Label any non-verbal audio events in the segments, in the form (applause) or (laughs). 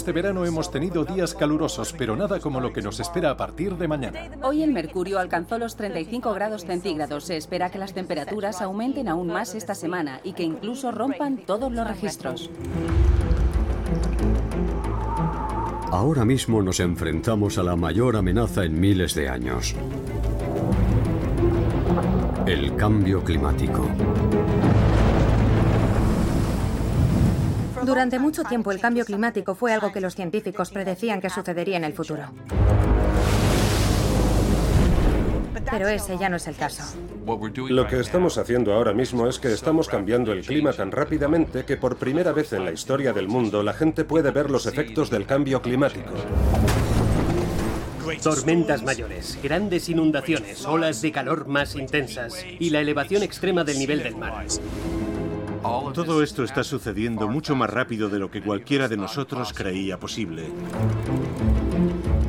Este verano hemos tenido días calurosos, pero nada como lo que nos espera a partir de mañana. Hoy el mercurio alcanzó los 35 grados centígrados. Se espera que las temperaturas aumenten aún más esta semana y que incluso rompan todos los registros. Ahora mismo nos enfrentamos a la mayor amenaza en miles de años. El cambio climático. Durante mucho tiempo el cambio climático fue algo que los científicos predecían que sucedería en el futuro. Pero ese ya no es el caso. Lo que estamos haciendo ahora mismo es que estamos cambiando el clima tan rápidamente que por primera vez en la historia del mundo la gente puede ver los efectos del cambio climático. Tormentas mayores, grandes inundaciones, olas de calor más intensas y la elevación extrema del nivel del mar. Todo esto está sucediendo mucho más rápido de lo que cualquiera de nosotros creía posible.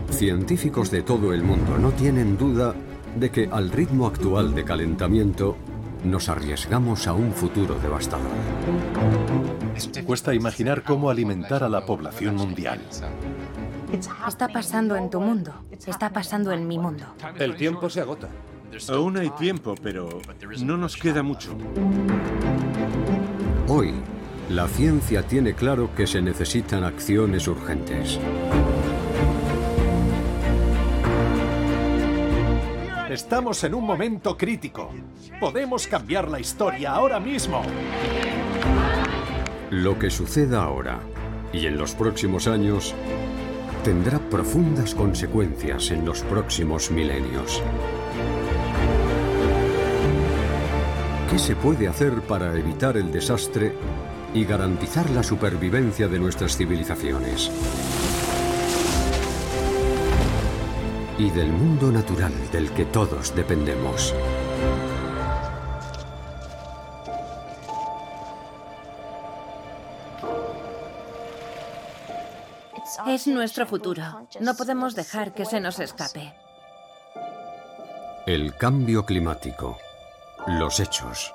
Científicos de todo el mundo no tienen duda de que al ritmo actual de calentamiento nos arriesgamos a un futuro devastador. Cuesta imaginar cómo alimentar a la población mundial. Está pasando en tu mundo, está pasando en mi mundo. El tiempo se agota. Aún hay tiempo, pero no nos queda mucho. Hoy, la ciencia tiene claro que se necesitan acciones urgentes. Estamos en un momento crítico. Podemos cambiar la historia ahora mismo. Lo que suceda ahora y en los próximos años tendrá profundas consecuencias en los próximos milenios. ¿Qué se puede hacer para evitar el desastre y garantizar la supervivencia de nuestras civilizaciones? Y del mundo natural del que todos dependemos. Es nuestro futuro. No podemos dejar que se nos escape. El cambio climático. Los hechos.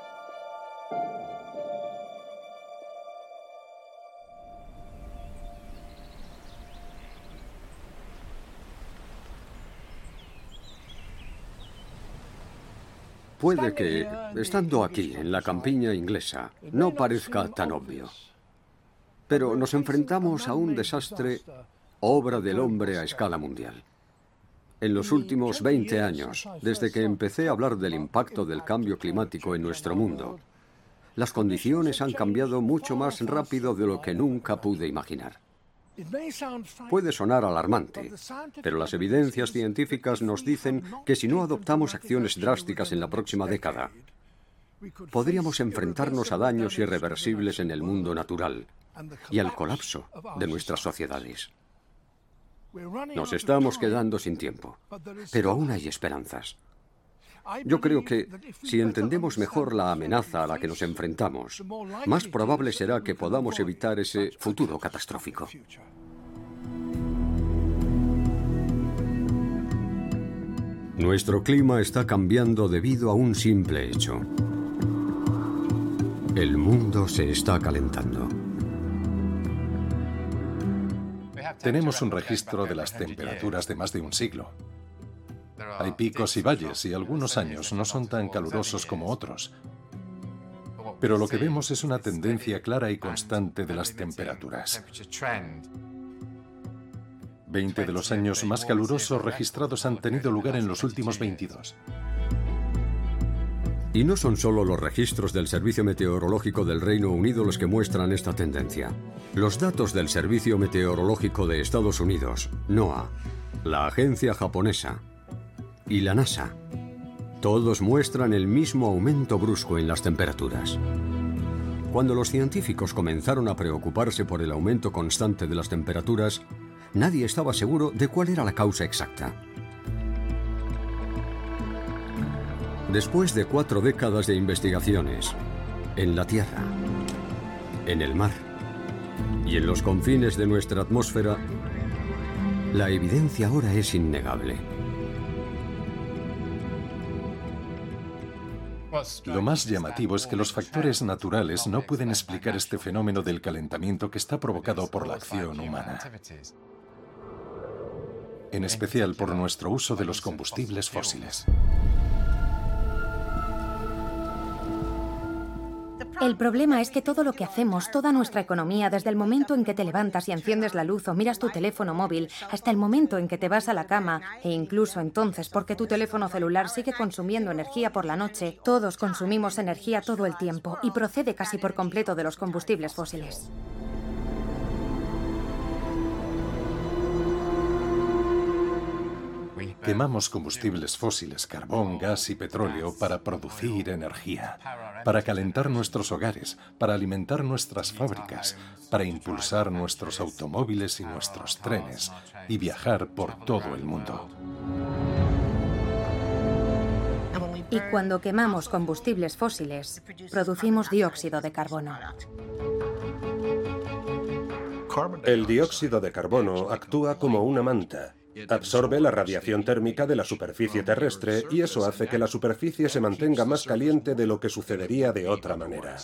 Puede que, estando aquí, en la campiña inglesa, no parezca tan obvio. Pero nos enfrentamos a un desastre obra del hombre a escala mundial. En los últimos 20 años, desde que empecé a hablar del impacto del cambio climático en nuestro mundo, las condiciones han cambiado mucho más rápido de lo que nunca pude imaginar. Puede sonar alarmante, pero las evidencias científicas nos dicen que si no adoptamos acciones drásticas en la próxima década, podríamos enfrentarnos a daños irreversibles en el mundo natural y al colapso de nuestras sociedades. Nos estamos quedando sin tiempo, pero aún hay esperanzas. Yo creo que si entendemos mejor la amenaza a la que nos enfrentamos, más probable será que podamos evitar ese futuro catastrófico. Nuestro clima está cambiando debido a un simple hecho. El mundo se está calentando. Tenemos un registro de las temperaturas de más de un siglo. Hay picos y valles y algunos años no son tan calurosos como otros. Pero lo que vemos es una tendencia clara y constante de las temperaturas. 20 de los años más calurosos registrados han tenido lugar en los últimos 22. Y no son solo los registros del Servicio Meteorológico del Reino Unido los que muestran esta tendencia. Los datos del Servicio Meteorológico de Estados Unidos, NOAA, la agencia japonesa y la NASA, todos muestran el mismo aumento brusco en las temperaturas. Cuando los científicos comenzaron a preocuparse por el aumento constante de las temperaturas, nadie estaba seguro de cuál era la causa exacta. Después de cuatro décadas de investigaciones, en la Tierra, en el mar y en los confines de nuestra atmósfera, la evidencia ahora es innegable. Lo más llamativo es que los factores naturales no pueden explicar este fenómeno del calentamiento que está provocado por la acción humana, en especial por nuestro uso de los combustibles fósiles. El problema es que todo lo que hacemos, toda nuestra economía, desde el momento en que te levantas y enciendes la luz o miras tu teléfono móvil, hasta el momento en que te vas a la cama, e incluso entonces porque tu teléfono celular sigue consumiendo energía por la noche, todos consumimos energía todo el tiempo y procede casi por completo de los combustibles fósiles. Quemamos combustibles fósiles, carbón, gas y petróleo para producir energía, para calentar nuestros hogares, para alimentar nuestras fábricas, para impulsar nuestros automóviles y nuestros trenes y viajar por todo el mundo. Y cuando quemamos combustibles fósiles, producimos dióxido de carbono. El dióxido de carbono actúa como una manta Absorbe la radiación térmica de la superficie terrestre y eso hace que la superficie se mantenga más caliente de lo que sucedería de otra manera.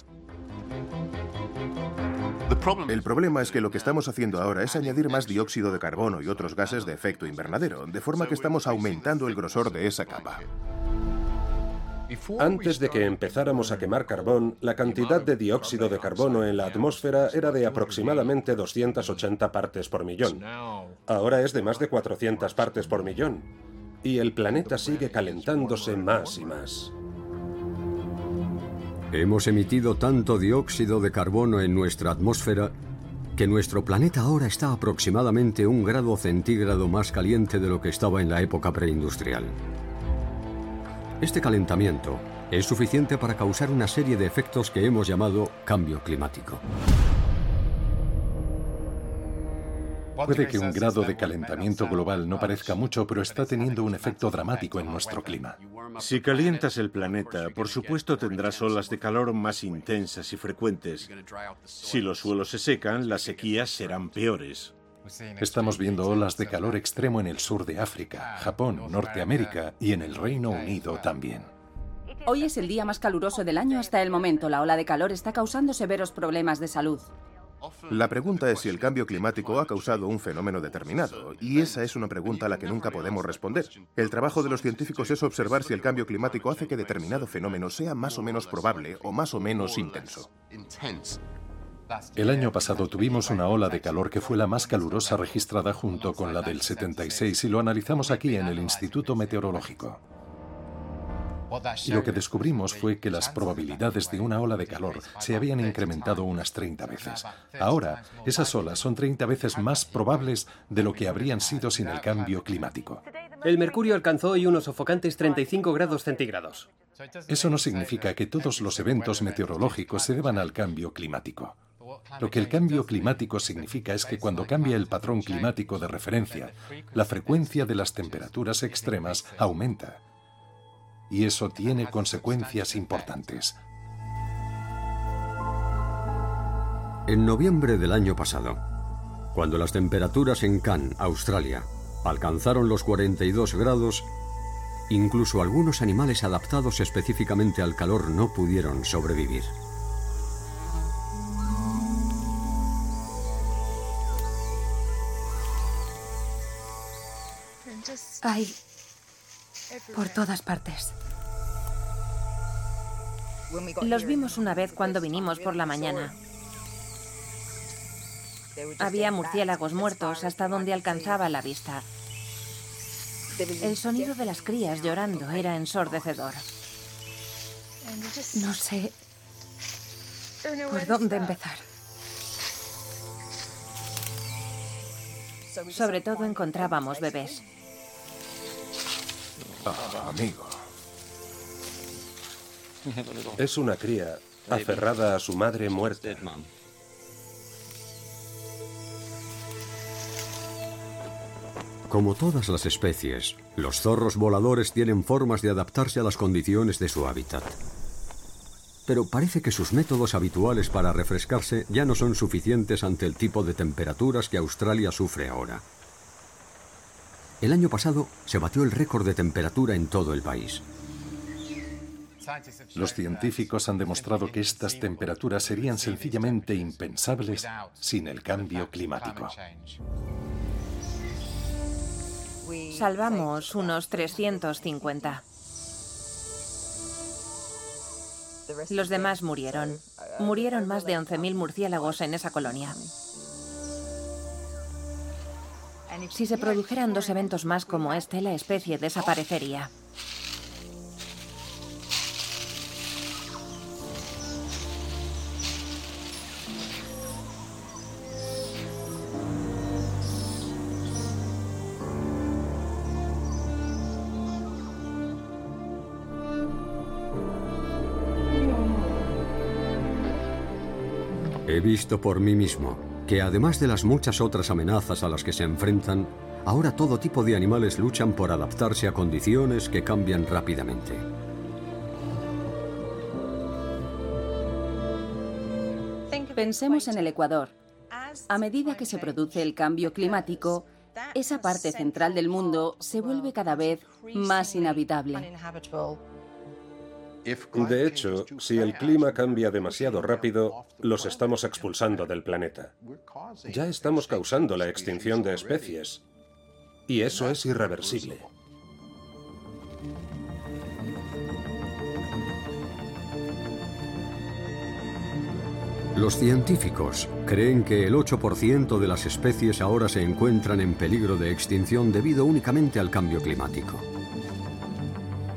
El problema es que lo que estamos haciendo ahora es añadir más dióxido de carbono y otros gases de efecto invernadero, de forma que estamos aumentando el grosor de esa capa. Antes de que empezáramos a quemar carbón, la cantidad de dióxido de carbono en la atmósfera era de aproximadamente 280 partes por millón. Ahora es de más de 400 partes por millón. Y el planeta sigue calentándose más y más. Hemos emitido tanto dióxido de carbono en nuestra atmósfera que nuestro planeta ahora está aproximadamente un grado centígrado más caliente de lo que estaba en la época preindustrial. Este calentamiento es suficiente para causar una serie de efectos que hemos llamado cambio climático. Puede que un grado de calentamiento global no parezca mucho, pero está teniendo un efecto dramático en nuestro clima. Si calientas el planeta, por supuesto tendrás olas de calor más intensas y frecuentes. Si los suelos se secan, las sequías serán peores. Estamos viendo olas de calor extremo en el sur de África, Japón, Norteamérica y en el Reino Unido también. Hoy es el día más caluroso del año hasta el momento. La ola de calor está causando severos problemas de salud. La pregunta es si el cambio climático ha causado un fenómeno determinado, y esa es una pregunta a la que nunca podemos responder. El trabajo de los científicos es observar si el cambio climático hace que determinado fenómeno sea más o menos probable o más o menos intenso. El año pasado tuvimos una ola de calor que fue la más calurosa registrada junto con la del 76 y lo analizamos aquí en el Instituto Meteorológico. Y lo que descubrimos fue que las probabilidades de una ola de calor se habían incrementado unas 30 veces. Ahora, esas olas son 30 veces más probables de lo que habrían sido sin el cambio climático. El mercurio alcanzó hoy unos sofocantes 35 grados centígrados. Eso no significa que todos los eventos meteorológicos se deban al cambio climático. Lo que el cambio climático significa es que cuando cambia el patrón climático de referencia, la frecuencia de las temperaturas extremas aumenta. Y eso tiene consecuencias importantes. En noviembre del año pasado, cuando las temperaturas en Cannes, Australia, alcanzaron los 42 grados, incluso algunos animales adaptados específicamente al calor no pudieron sobrevivir. Hay por todas partes. Los vimos una vez cuando vinimos por la mañana. Había murciélagos muertos hasta donde alcanzaba la vista. El sonido de las crías llorando era ensordecedor. No sé por dónde empezar. Sobre todo encontrábamos bebés. Ah, amigo. (laughs) Es una cría aferrada a su madre muerta. Como todas las especies, los zorros voladores tienen formas de adaptarse a las condiciones de su hábitat. Pero parece que sus métodos habituales para refrescarse ya no son suficientes ante el tipo de temperaturas que Australia sufre ahora. El año pasado se batió el récord de temperatura en todo el país. Los científicos han demostrado que estas temperaturas serían sencillamente impensables sin el cambio climático. Salvamos unos 350. Los demás murieron. Murieron más de 11.000 murciélagos en esa colonia. Si se produjeran dos eventos más como este, la especie desaparecería. He visto por mí mismo que además de las muchas otras amenazas a las que se enfrentan, ahora todo tipo de animales luchan por adaptarse a condiciones que cambian rápidamente. Pensemos en el Ecuador. A medida que se produce el cambio climático, esa parte central del mundo se vuelve cada vez más inhabitable. De hecho, si el clima cambia demasiado rápido, los estamos expulsando del planeta. Ya estamos causando la extinción de especies. Y eso es irreversible. Los científicos creen que el 8% de las especies ahora se encuentran en peligro de extinción debido únicamente al cambio climático.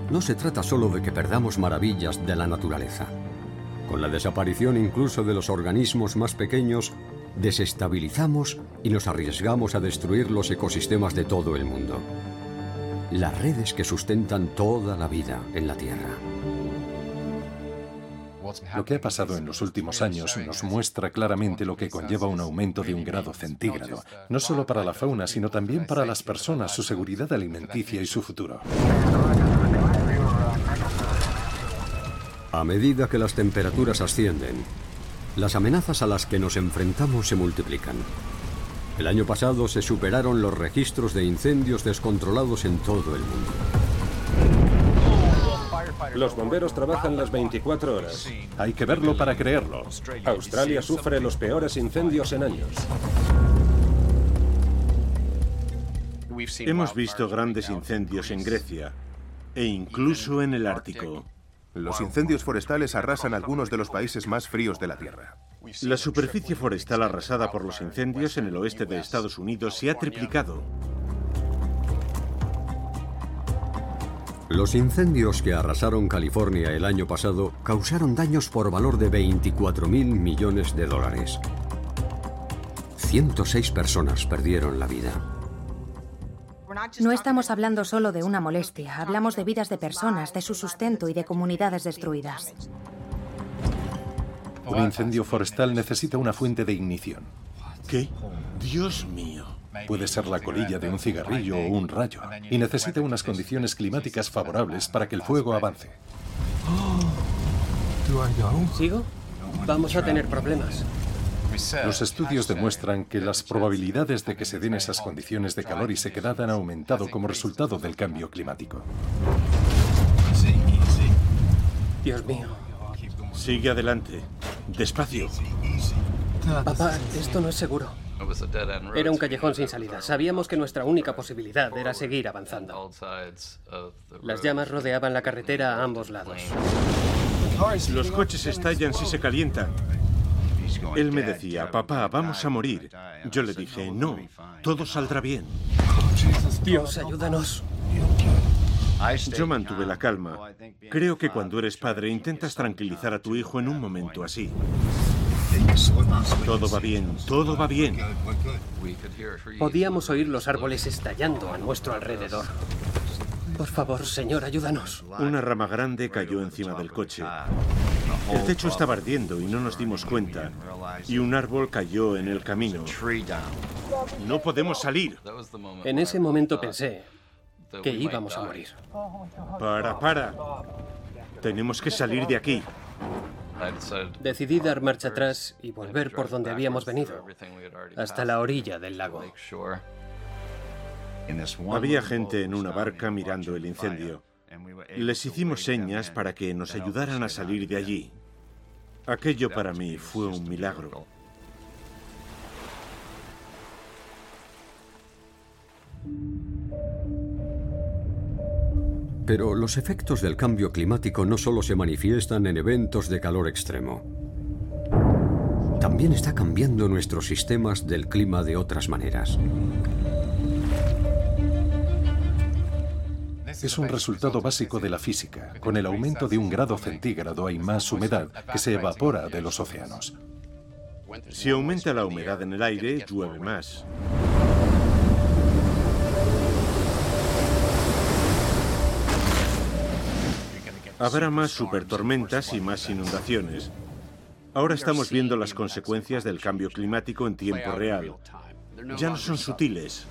No se trata solo de que perdamos maravillas de la naturaleza. Con la desaparición incluso de los organismos más pequeños, desestabilizamos y nos arriesgamos a destruir los ecosistemas de todo el mundo. Las redes que sustentan toda la vida en la Tierra. Lo que ha pasado en los últimos años nos muestra claramente lo que conlleva un aumento de un grado centígrado, no solo para la fauna, sino también para las personas, su seguridad alimenticia y su futuro. A medida que las temperaturas ascienden, las amenazas a las que nos enfrentamos se multiplican. El año pasado se superaron los registros de incendios descontrolados en todo el mundo. Los bomberos trabajan las 24 horas. Hay que verlo para creerlo. Australia sufre los peores incendios en años. Hemos visto grandes incendios en Grecia e incluso en el Ártico. Los incendios forestales arrasan algunos de los países más fríos de la Tierra. La superficie forestal arrasada por los incendios en el oeste de Estados Unidos se ha triplicado. Los incendios que arrasaron California el año pasado causaron daños por valor de 24 mil millones de dólares. 106 personas perdieron la vida. No estamos hablando solo de una molestia, hablamos de vidas de personas, de su sustento y de comunidades destruidas. Un incendio forestal necesita una fuente de ignición. ¿Qué? Dios mío. Puede ser la colilla de un cigarrillo o un rayo, y necesita unas condiciones climáticas favorables para que el fuego avance. ¿Sigo? Vamos a tener problemas. Los estudios demuestran que las probabilidades de que se den esas condiciones de calor y sequedad han aumentado como resultado del cambio climático. Dios mío. Sigue adelante. Despacio. Papá, esto no es seguro. Era un callejón sin salida. Sabíamos que nuestra única posibilidad era seguir avanzando. Las llamas rodeaban la carretera a ambos lados. Los coches estallan si se calientan. Él me decía, papá, vamos a morir. Yo le dije, no, todo saldrá bien. Dios, ayúdanos. Yo mantuve la calma. Creo que cuando eres padre intentas tranquilizar a tu hijo en un momento así. Todo va bien, todo va bien. Podíamos oír los árboles estallando a nuestro alrededor. Por favor, señor, ayúdanos. Una rama grande cayó encima del coche. El techo estaba ardiendo y no nos dimos cuenta. Y un árbol cayó en el camino. No podemos salir. En ese momento pensé que íbamos a morir. Para, para. Tenemos que salir de aquí. Decidí dar marcha atrás y volver por donde habíamos venido, hasta la orilla del lago. Había gente en una barca mirando el incendio. Les hicimos señas para que nos ayudaran a salir de allí. Aquello para mí fue un milagro. Pero los efectos del cambio climático no solo se manifiestan en eventos de calor extremo. También está cambiando nuestros sistemas del clima de otras maneras. Es un resultado básico de la física. Con el aumento de un grado centígrado hay más humedad que se evapora de los océanos. Si aumenta la humedad en el aire, llueve más. Habrá más supertormentas y más inundaciones. Ahora estamos viendo las consecuencias del cambio climático en tiempo real. Ya no son sutiles.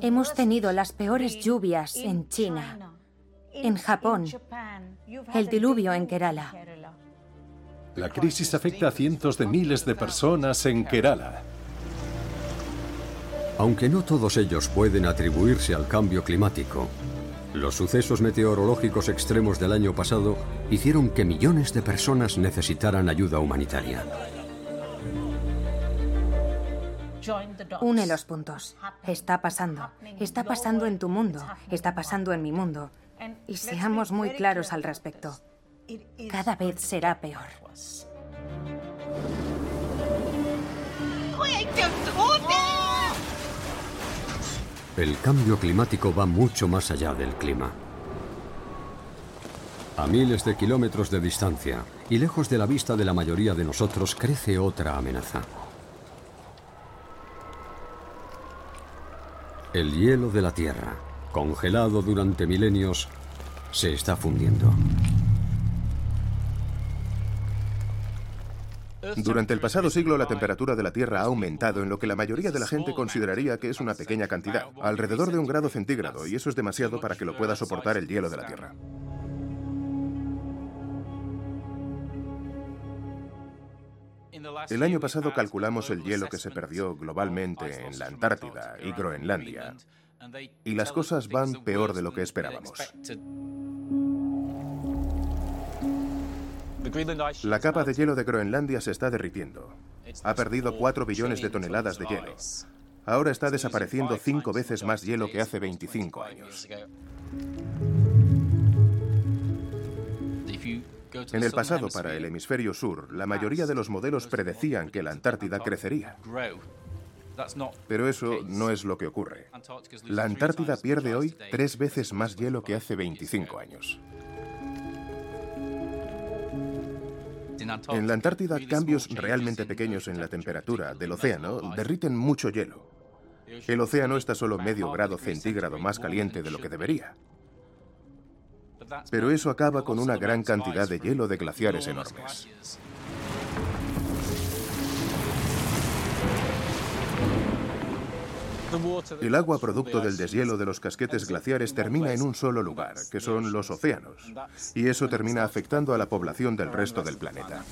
Hemos tenido las peores lluvias en China, en Japón, el diluvio en Kerala. La crisis afecta a cientos de miles de personas en Kerala. Aunque no todos ellos pueden atribuirse al cambio climático, los sucesos meteorológicos extremos del año pasado hicieron que millones de personas necesitaran ayuda humanitaria. Une los puntos. Está pasando. Está pasando en tu mundo. Está pasando en mi mundo. Y seamos muy claros al respecto. Cada vez será peor. El cambio climático va mucho más allá del clima. A miles de kilómetros de distancia y lejos de la vista de la mayoría de nosotros crece otra amenaza. El hielo de la Tierra, congelado durante milenios, se está fundiendo. Durante el pasado siglo la temperatura de la Tierra ha aumentado en lo que la mayoría de la gente consideraría que es una pequeña cantidad, alrededor de un grado centígrado, y eso es demasiado para que lo pueda soportar el hielo de la Tierra. El año pasado calculamos el hielo que se perdió globalmente en la Antártida y Groenlandia, y las cosas van peor de lo que esperábamos. La capa de hielo de Groenlandia se está derritiendo. Ha perdido 4 billones de toneladas de hielo. Ahora está desapareciendo cinco veces más hielo que hace 25 años. En el pasado, para el hemisferio sur, la mayoría de los modelos predecían que la Antártida crecería. Pero eso no es lo que ocurre. La Antártida pierde hoy tres veces más hielo que hace 25 años. En la Antártida, cambios realmente pequeños en la temperatura del océano derriten mucho hielo. El océano está solo medio grado centígrado más caliente de lo que debería. Pero eso acaba con una gran cantidad de hielo de glaciares enormes. El agua producto del deshielo de los casquetes glaciares termina en un solo lugar, que son los océanos, y eso termina afectando a la población del resto del planeta.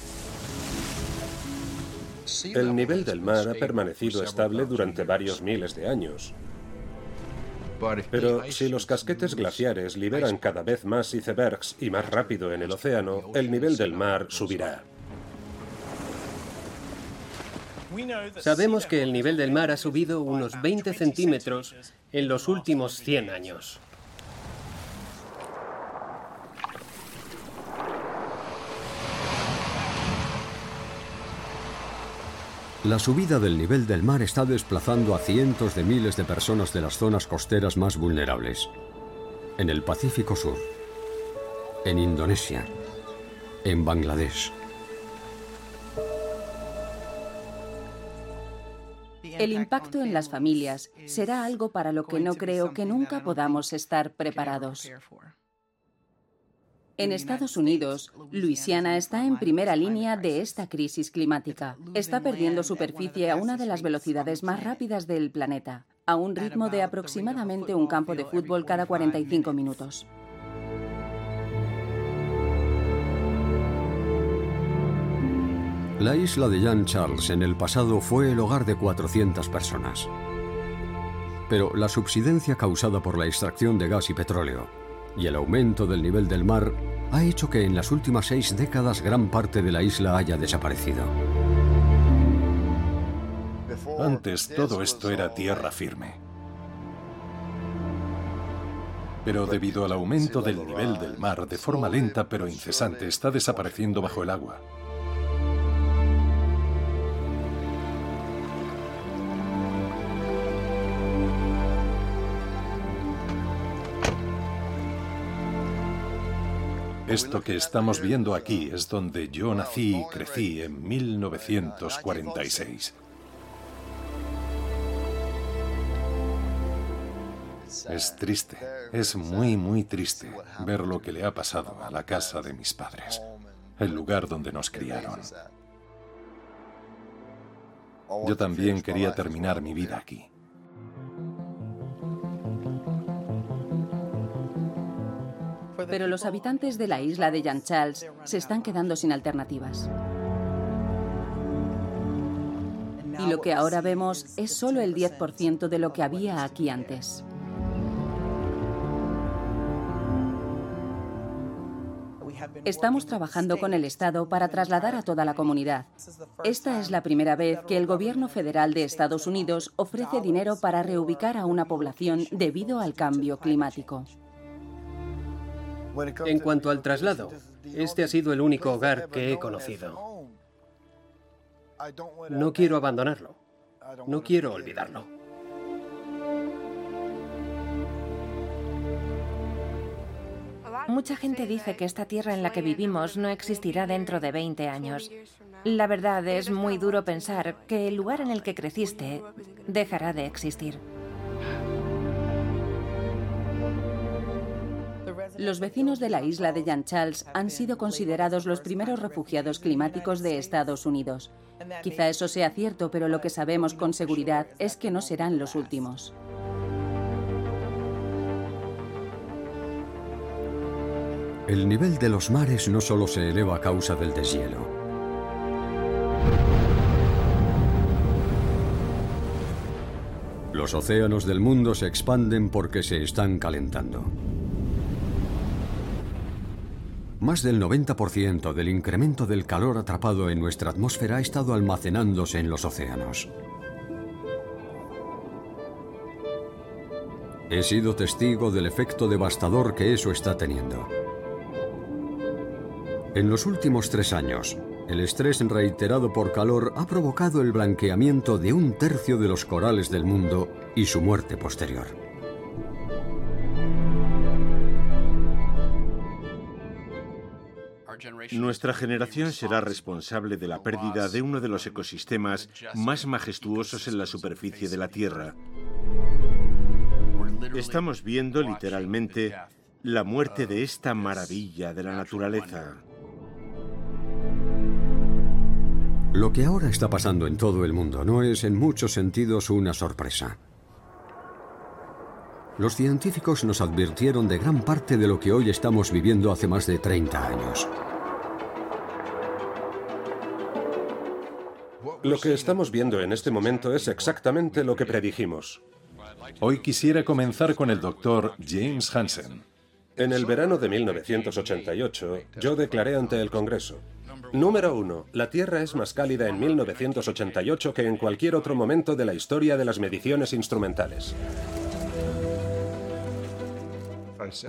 El nivel del mar ha permanecido estable durante varios miles de años. Pero si los casquetes glaciares liberan cada vez más icebergs y más rápido en el océano, el nivel del mar subirá. Sabemos que el nivel del mar ha subido unos 20 centímetros en los últimos 100 años. La subida del nivel del mar está desplazando a cientos de miles de personas de las zonas costeras más vulnerables. En el Pacífico Sur, en Indonesia, en Bangladesh. El impacto en las familias será algo para lo que no creo que nunca podamos estar preparados. En Estados Unidos, Luisiana está en primera línea de esta crisis climática. Está perdiendo superficie a una de las velocidades más rápidas del planeta, a un ritmo de aproximadamente un campo de fútbol cada 45 minutos. La isla de Jean Charles en el pasado fue el hogar de 400 personas. Pero la subsidencia causada por la extracción de gas y petróleo y el aumento del nivel del mar ha hecho que en las últimas seis décadas gran parte de la isla haya desaparecido. Antes todo esto era tierra firme. Pero debido al aumento del nivel del mar de forma lenta pero incesante está desapareciendo bajo el agua. Esto que estamos viendo aquí es donde yo nací y crecí en 1946. Es triste, es muy, muy triste ver lo que le ha pasado a la casa de mis padres, el lugar donde nos criaron. Yo también quería terminar mi vida aquí. Pero los habitantes de la isla de Jean Charles se están quedando sin alternativas. Y lo que ahora vemos es solo el 10% de lo que había aquí antes. Estamos trabajando con el Estado para trasladar a toda la comunidad. Esta es la primera vez que el gobierno federal de Estados Unidos ofrece dinero para reubicar a una población debido al cambio climático. En cuanto al traslado, este ha sido el único hogar que he conocido. No quiero abandonarlo. No quiero olvidarlo. Mucha gente dice que esta tierra en la que vivimos no existirá dentro de 20 años. La verdad es muy duro pensar que el lugar en el que creciste dejará de existir. Los vecinos de la isla de Jean Charles han sido considerados los primeros refugiados climáticos de Estados Unidos. Quizá eso sea cierto, pero lo que sabemos con seguridad es que no serán los últimos. El nivel de los mares no solo se eleva a causa del deshielo. Los océanos del mundo se expanden porque se están calentando. Más del 90% del incremento del calor atrapado en nuestra atmósfera ha estado almacenándose en los océanos. He sido testigo del efecto devastador que eso está teniendo. En los últimos tres años, el estrés reiterado por calor ha provocado el blanqueamiento de un tercio de los corales del mundo y su muerte posterior. Nuestra generación será responsable de la pérdida de uno de los ecosistemas más majestuosos en la superficie de la Tierra. Estamos viendo literalmente la muerte de esta maravilla de la naturaleza. Lo que ahora está pasando en todo el mundo no es en muchos sentidos una sorpresa. Los científicos nos advirtieron de gran parte de lo que hoy estamos viviendo hace más de 30 años. Lo que estamos viendo en este momento es exactamente lo que predijimos. Hoy quisiera comenzar con el doctor James Hansen. En el verano de 1988, yo declaré ante el Congreso, Número uno, la Tierra es más cálida en 1988 que en cualquier otro momento de la historia de las mediciones instrumentales.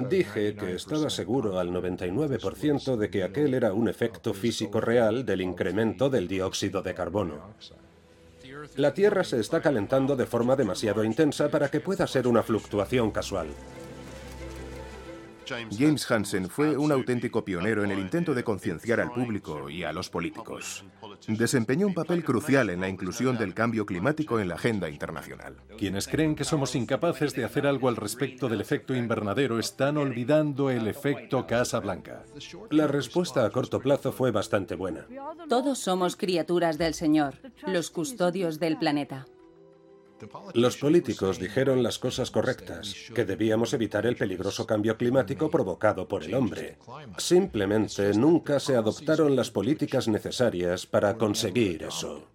Dije que estaba seguro al 99% de que aquel era un efecto físico real del incremento del dióxido de carbono. La Tierra se está calentando de forma demasiado intensa para que pueda ser una fluctuación casual. James Hansen fue un auténtico pionero en el intento de concienciar al público y a los políticos. Desempeñó un papel crucial en la inclusión del cambio climático en la agenda internacional. Quienes creen que somos incapaces de hacer algo al respecto del efecto invernadero están olvidando el efecto Casa Blanca. La respuesta a corto plazo fue bastante buena. Todos somos criaturas del Señor, los custodios del planeta. Los políticos dijeron las cosas correctas, que debíamos evitar el peligroso cambio climático provocado por el hombre. Simplemente nunca se adoptaron las políticas necesarias para conseguir eso.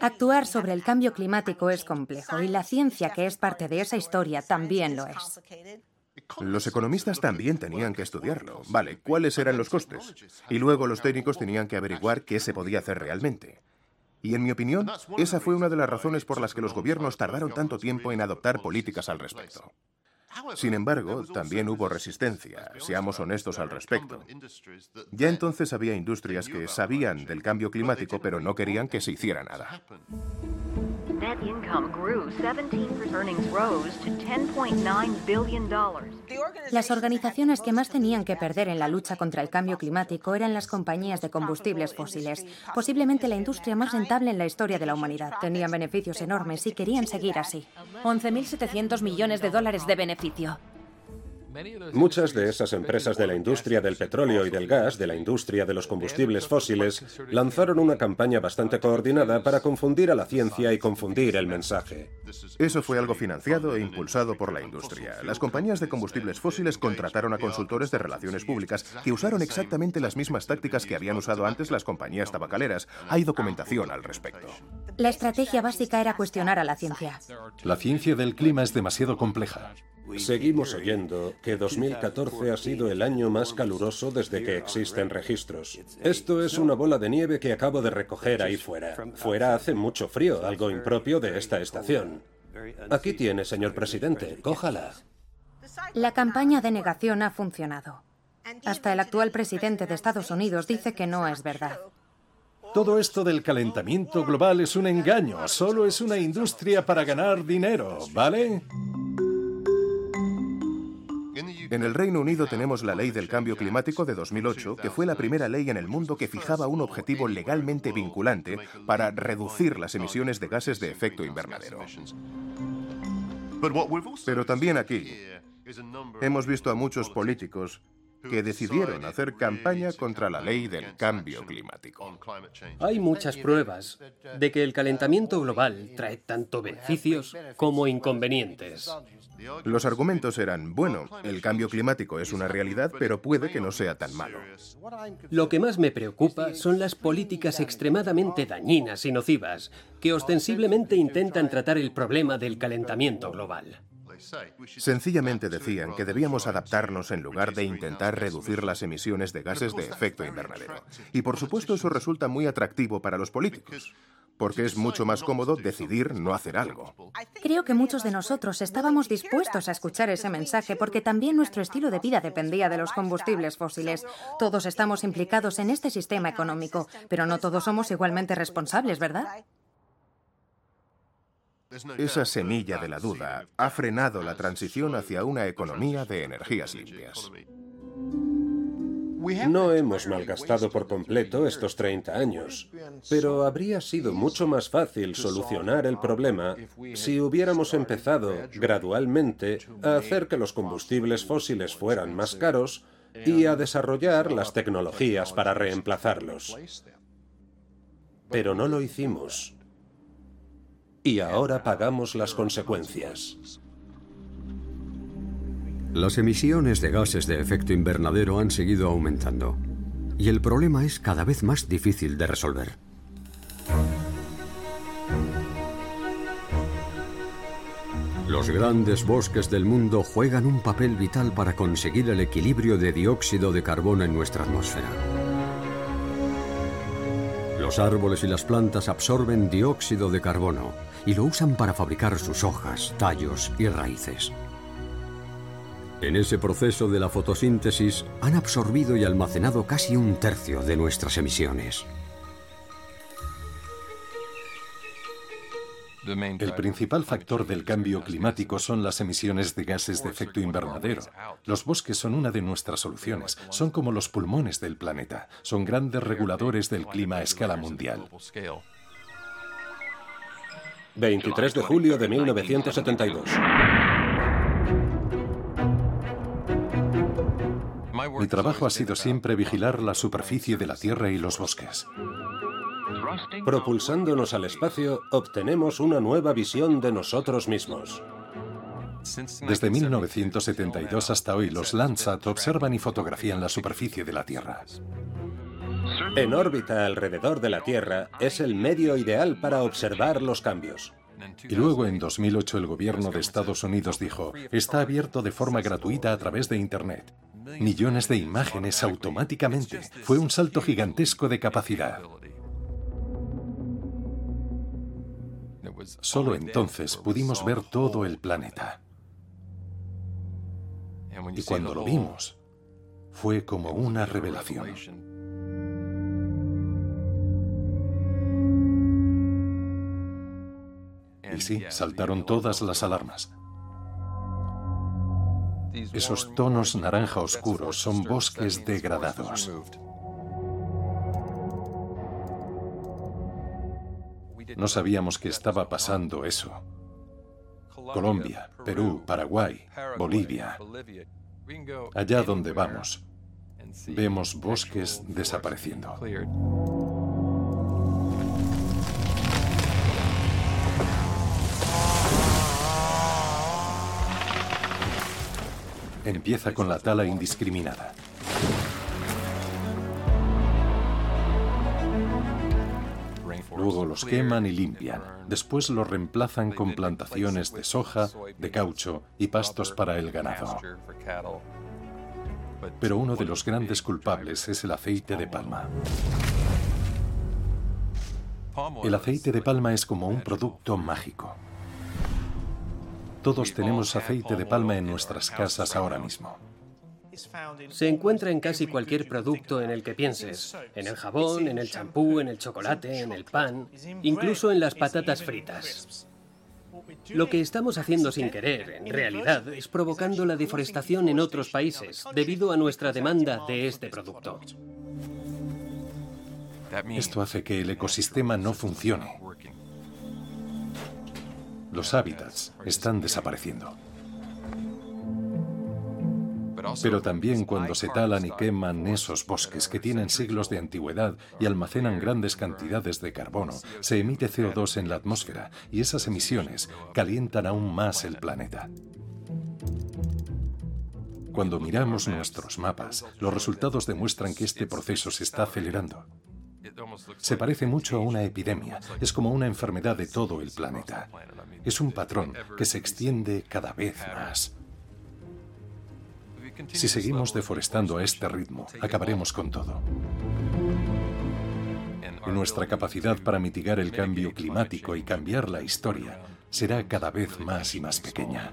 Actuar sobre el cambio climático es complejo y la ciencia que es parte de esa historia también lo es. Los economistas también tenían que estudiarlo. Vale, ¿cuáles eran los costes? Y luego los técnicos tenían que averiguar qué se podía hacer realmente. Y en mi opinión, esa fue una de las razones por las que los gobiernos tardaron tanto tiempo en adoptar políticas al respecto. Sin embargo, también hubo resistencia, seamos honestos al respecto. Ya entonces había industrias que sabían del cambio climático pero no querían que se hiciera nada. Las organizaciones que más tenían que perder en la lucha contra el cambio climático eran las compañías de combustibles fósiles, posiblemente la industria más rentable en la historia de la humanidad. Tenían beneficios enormes y querían seguir así. 11.700 millones de dólares de beneficio. Muchas de esas empresas de la industria del petróleo y del gas, de la industria de los combustibles fósiles, lanzaron una campaña bastante coordinada para confundir a la ciencia y confundir el mensaje. Eso fue algo financiado e impulsado por la industria. Las compañías de combustibles fósiles contrataron a consultores de relaciones públicas que usaron exactamente las mismas tácticas que habían usado antes las compañías tabacaleras. Hay documentación al respecto. La estrategia básica era cuestionar a la ciencia. La ciencia del clima es demasiado compleja. Seguimos oyendo que 2014 ha sido el año más caluroso desde que existen registros. Esto es una bola de nieve que acabo de recoger ahí fuera. Fuera hace mucho frío, algo impropio de esta estación. Aquí tiene, señor presidente, cójala. La campaña de negación ha funcionado. Hasta el actual presidente de Estados Unidos dice que no es verdad. Todo esto del calentamiento global es un engaño, solo es una industria para ganar dinero, ¿vale? En el Reino Unido tenemos la Ley del Cambio Climático de 2008, que fue la primera ley en el mundo que fijaba un objetivo legalmente vinculante para reducir las emisiones de gases de efecto invernadero. Pero también aquí hemos visto a muchos políticos que decidieron hacer campaña contra la ley del cambio climático. Hay muchas pruebas de que el calentamiento global trae tanto beneficios como inconvenientes. Los argumentos eran, bueno, el cambio climático es una realidad, pero puede que no sea tan malo. Lo que más me preocupa son las políticas extremadamente dañinas y nocivas que ostensiblemente intentan tratar el problema del calentamiento global. Sencillamente decían que debíamos adaptarnos en lugar de intentar reducir las emisiones de gases de efecto invernadero. Y por supuesto eso resulta muy atractivo para los políticos porque es mucho más cómodo decidir no hacer algo. Creo que muchos de nosotros estábamos dispuestos a escuchar ese mensaje porque también nuestro estilo de vida dependía de los combustibles fósiles. Todos estamos implicados en este sistema económico, pero no todos somos igualmente responsables, ¿verdad? Esa semilla de la duda ha frenado la transición hacia una economía de energías limpias. No hemos malgastado por completo estos 30 años, pero habría sido mucho más fácil solucionar el problema si hubiéramos empezado gradualmente a hacer que los combustibles fósiles fueran más caros y a desarrollar las tecnologías para reemplazarlos. Pero no lo hicimos. Y ahora pagamos las consecuencias. Las emisiones de gases de efecto invernadero han seguido aumentando y el problema es cada vez más difícil de resolver. Los grandes bosques del mundo juegan un papel vital para conseguir el equilibrio de dióxido de carbono en nuestra atmósfera. Los árboles y las plantas absorben dióxido de carbono y lo usan para fabricar sus hojas, tallos y raíces. En ese proceso de la fotosíntesis han absorbido y almacenado casi un tercio de nuestras emisiones. El principal factor del cambio climático son las emisiones de gases de efecto invernadero. Los bosques son una de nuestras soluciones. Son como los pulmones del planeta. Son grandes reguladores del clima a escala mundial. 23 de julio de 1972. Mi trabajo ha sido siempre vigilar la superficie de la tierra y los bosques. Propulsándonos al espacio, obtenemos una nueva visión de nosotros mismos. Desde 1972 hasta hoy, los Landsat observan y fotografían la superficie de la Tierra. En órbita alrededor de la Tierra es el medio ideal para observar los cambios. Y luego en 2008 el gobierno de Estados Unidos dijo, está abierto de forma gratuita a través de Internet. Millones de imágenes automáticamente. Fue un salto gigantesco de capacidad. Solo entonces pudimos ver todo el planeta. Y cuando lo vimos, fue como una revelación. Y sí, saltaron todas las alarmas. Esos tonos naranja oscuros son bosques degradados. No sabíamos que estaba pasando eso. Colombia, Perú, Paraguay, Bolivia. Allá donde vamos, vemos bosques desapareciendo. Empieza con la tala indiscriminada. Luego los queman y limpian. Después los reemplazan con plantaciones de soja, de caucho y pastos para el ganado. Pero uno de los grandes culpables es el aceite de palma. El aceite de palma es como un producto mágico. Todos tenemos aceite de palma en nuestras casas ahora mismo. Se encuentra en casi cualquier producto en el que pienses, en el jabón, en el champú, en el chocolate, en el pan, incluso en las patatas fritas. Lo que estamos haciendo sin querer, en realidad, es provocando la deforestación en otros países debido a nuestra demanda de este producto. Esto hace que el ecosistema no funcione. Los hábitats están desapareciendo. Pero también cuando se talan y queman esos bosques que tienen siglos de antigüedad y almacenan grandes cantidades de carbono, se emite CO2 en la atmósfera y esas emisiones calientan aún más el planeta. Cuando miramos nuestros mapas, los resultados demuestran que este proceso se está acelerando. Se parece mucho a una epidemia, es como una enfermedad de todo el planeta. Es un patrón que se extiende cada vez más. Si seguimos deforestando a este ritmo, acabaremos con todo. Nuestra capacidad para mitigar el cambio climático y cambiar la historia será cada vez más y más pequeña.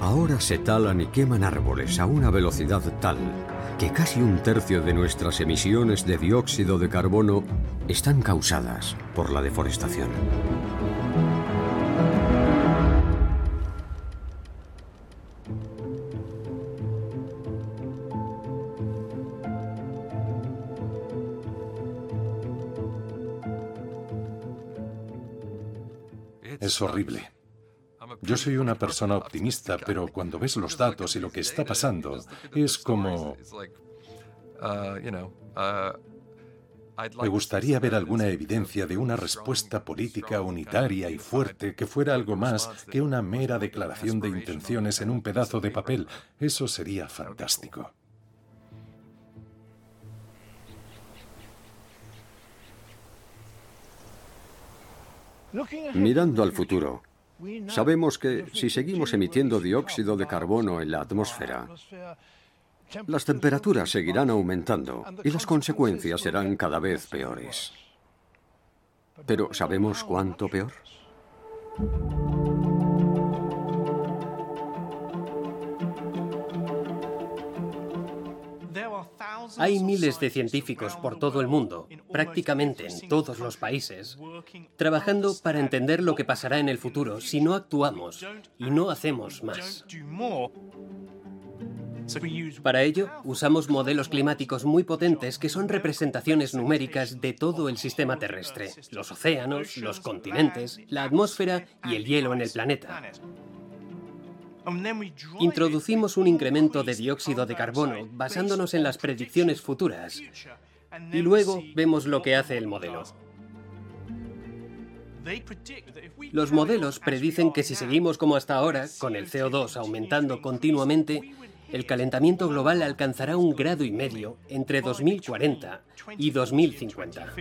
Ahora se talan y queman árboles a una velocidad tal que casi un tercio de nuestras emisiones de dióxido de carbono están causadas por la deforestación. Es horrible. Yo soy una persona optimista, pero cuando ves los datos y lo que está pasando, es como... Me gustaría ver alguna evidencia de una respuesta política unitaria y fuerte que fuera algo más que una mera declaración de intenciones en un pedazo de papel. Eso sería fantástico. Mirando al futuro, sabemos que si seguimos emitiendo dióxido de carbono en la atmósfera, las temperaturas seguirán aumentando y las consecuencias serán cada vez peores. Pero ¿sabemos cuánto peor? Hay miles de científicos por todo el mundo, prácticamente en todos los países, trabajando para entender lo que pasará en el futuro si no actuamos y no hacemos más. Para ello, usamos modelos climáticos muy potentes que son representaciones numéricas de todo el sistema terrestre, los océanos, los continentes, la atmósfera y el hielo en el planeta. Introducimos un incremento de dióxido de carbono basándonos en las predicciones futuras y luego vemos lo que hace el modelo. Los modelos predicen que si seguimos como hasta ahora, con el CO2 aumentando continuamente, el calentamiento global alcanzará un grado y medio entre 2040 y 2050.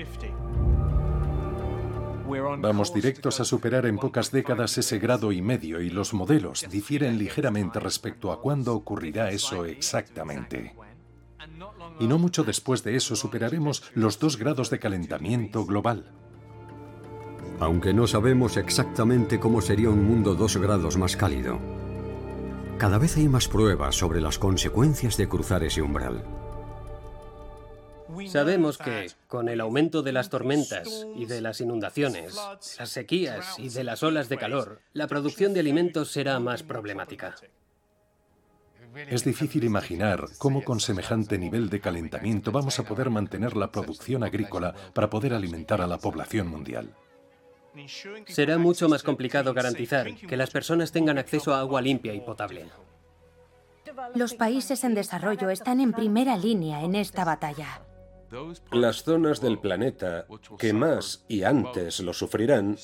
Vamos directos a superar en pocas décadas ese grado y medio y los modelos difieren ligeramente respecto a cuándo ocurrirá eso exactamente. Y no mucho después de eso superaremos los dos grados de calentamiento global. Aunque no sabemos exactamente cómo sería un mundo dos grados más cálido, cada vez hay más pruebas sobre las consecuencias de cruzar ese umbral. Sabemos que con el aumento de las tormentas y de las inundaciones, las sequías y de las olas de calor, la producción de alimentos será más problemática. Es difícil imaginar cómo con semejante nivel de calentamiento vamos a poder mantener la producción agrícola para poder alimentar a la población mundial. Será mucho más complicado garantizar que las personas tengan acceso a agua limpia y potable. Los países en desarrollo están en primera línea en esta batalla. Las zonas del planeta que más y antes lo sufrirán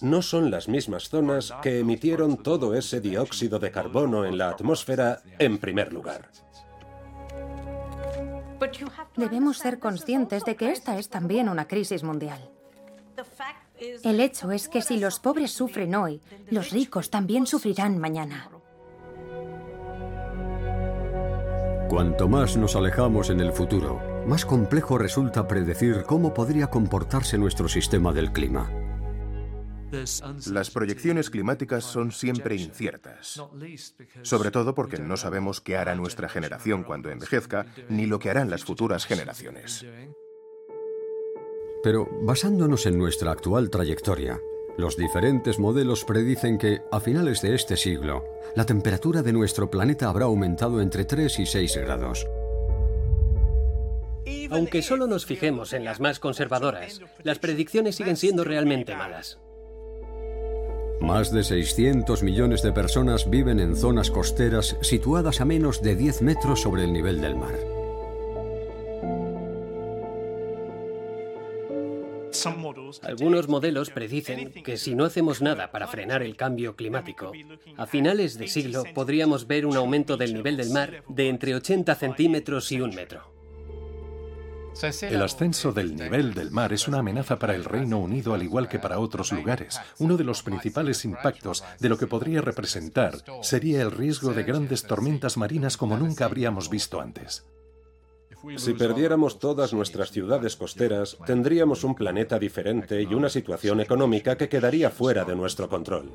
no son las mismas zonas que emitieron todo ese dióxido de carbono en la atmósfera en primer lugar. Debemos ser conscientes de que esta es también una crisis mundial. El hecho es que si los pobres sufren hoy, los ricos también sufrirán mañana. Cuanto más nos alejamos en el futuro, más complejo resulta predecir cómo podría comportarse nuestro sistema del clima. Las proyecciones climáticas son siempre inciertas, sobre todo porque no sabemos qué hará nuestra generación cuando envejezca, ni lo que harán las futuras generaciones. Pero basándonos en nuestra actual trayectoria, los diferentes modelos predicen que, a finales de este siglo, la temperatura de nuestro planeta habrá aumentado entre 3 y 6 grados. Aunque solo nos fijemos en las más conservadoras, las predicciones siguen siendo realmente malas. Más de 600 millones de personas viven en zonas costeras situadas a menos de 10 metros sobre el nivel del mar. Algunos modelos predicen que si no hacemos nada para frenar el cambio climático, a finales de siglo podríamos ver un aumento del nivel del mar de entre 80 centímetros y un metro. El ascenso del nivel del mar es una amenaza para el Reino Unido al igual que para otros lugares. Uno de los principales impactos de lo que podría representar sería el riesgo de grandes tormentas marinas como nunca habríamos visto antes. Si perdiéramos todas nuestras ciudades costeras, tendríamos un planeta diferente y una situación económica que quedaría fuera de nuestro control.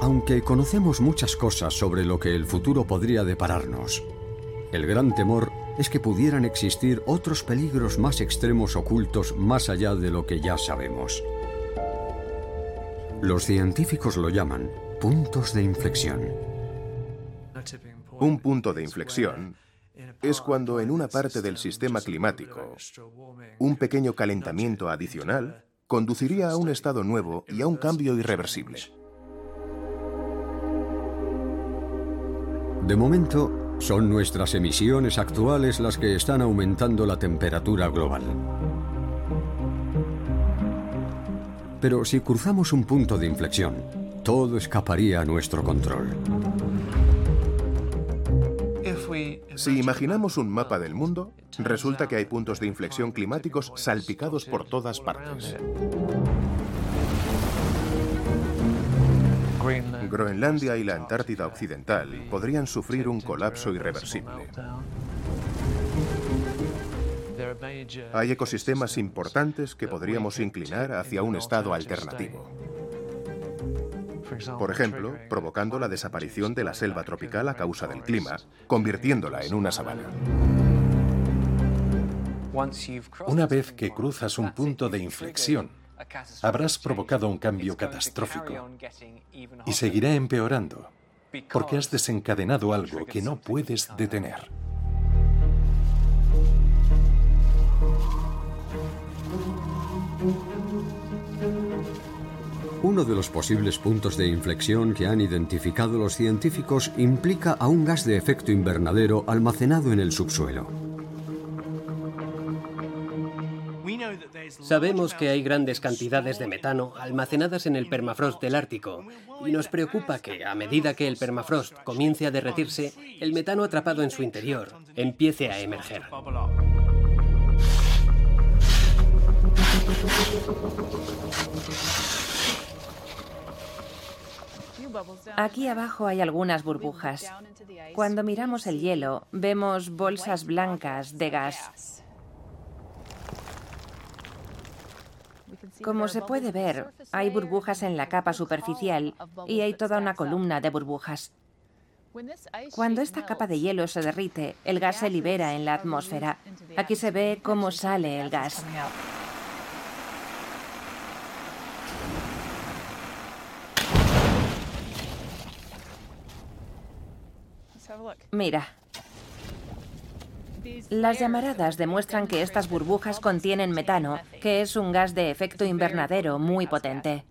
Aunque conocemos muchas cosas sobre lo que el futuro podría depararnos, el gran temor es que pudieran existir otros peligros más extremos ocultos más allá de lo que ya sabemos. Los científicos lo llaman puntos de inflexión. Un punto de inflexión es cuando en una parte del sistema climático un pequeño calentamiento adicional conduciría a un estado nuevo y a un cambio irreversible. De momento, son nuestras emisiones actuales las que están aumentando la temperatura global. Pero si cruzamos un punto de inflexión, todo escaparía a nuestro control. Si imaginamos un mapa del mundo, resulta que hay puntos de inflexión climáticos salpicados por todas partes. Groenlandia y la Antártida Occidental podrían sufrir un colapso irreversible. Hay ecosistemas importantes que podríamos inclinar hacia un estado alternativo. Por ejemplo, provocando la desaparición de la selva tropical a causa del clima, convirtiéndola en una sabana. Una vez que cruzas un punto de inflexión, habrás provocado un cambio catastrófico y seguirá empeorando porque has desencadenado algo que no puedes detener. Uno de los posibles puntos de inflexión que han identificado los científicos implica a un gas de efecto invernadero almacenado en el subsuelo. Sabemos que hay grandes cantidades de metano almacenadas en el permafrost del Ártico y nos preocupa que, a medida que el permafrost comience a derretirse, el metano atrapado en su interior empiece a emerger. Aquí abajo hay algunas burbujas. Cuando miramos el hielo, vemos bolsas blancas de gas. Como se puede ver, hay burbujas en la capa superficial y hay toda una columna de burbujas. Cuando esta capa de hielo se derrite, el gas se libera en la atmósfera. Aquí se ve cómo sale el gas. Mira. Las llamaradas demuestran que estas burbujas contienen metano, que es un gas de efecto invernadero muy potente.